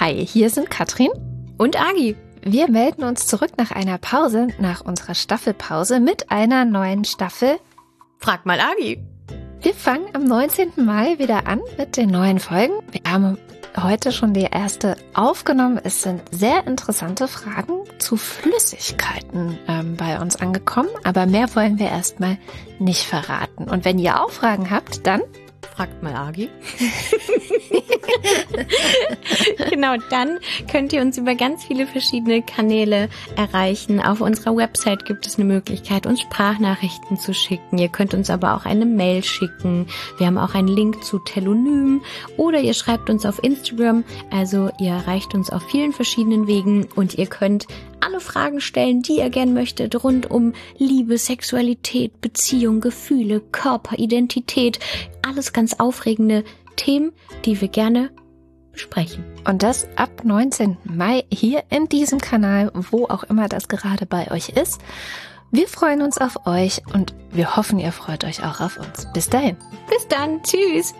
Hi, hier sind Katrin und Agi. Wir melden uns zurück nach einer Pause, nach unserer Staffelpause mit einer neuen Staffel. Frag mal Agi. Wir fangen am 19. Mai wieder an mit den neuen Folgen. Wir haben heute schon die erste aufgenommen. Es sind sehr interessante Fragen zu Flüssigkeiten ähm, bei uns angekommen, aber mehr wollen wir erstmal nicht verraten. Und wenn ihr auch Fragen habt, dann fragt mal Agi. genau, dann könnt ihr uns über ganz viele verschiedene Kanäle erreichen. Auf unserer Website gibt es eine Möglichkeit, uns Sprachnachrichten zu schicken. Ihr könnt uns aber auch eine Mail schicken. Wir haben auch einen Link zu Telonym oder ihr schreibt uns auf Instagram. Also ihr erreicht uns auf vielen verschiedenen Wegen und ihr könnt alle Fragen stellen, die ihr gern möchtet, rund um Liebe, Sexualität, Beziehung, Gefühle, Körper, Identität. Alles ganz aufregende Themen, die wir gerne besprechen. Und das ab 19. Mai hier in diesem Kanal, wo auch immer das gerade bei euch ist. Wir freuen uns auf euch und wir hoffen, ihr freut euch auch auf uns. Bis dahin. Bis dann. Tschüss.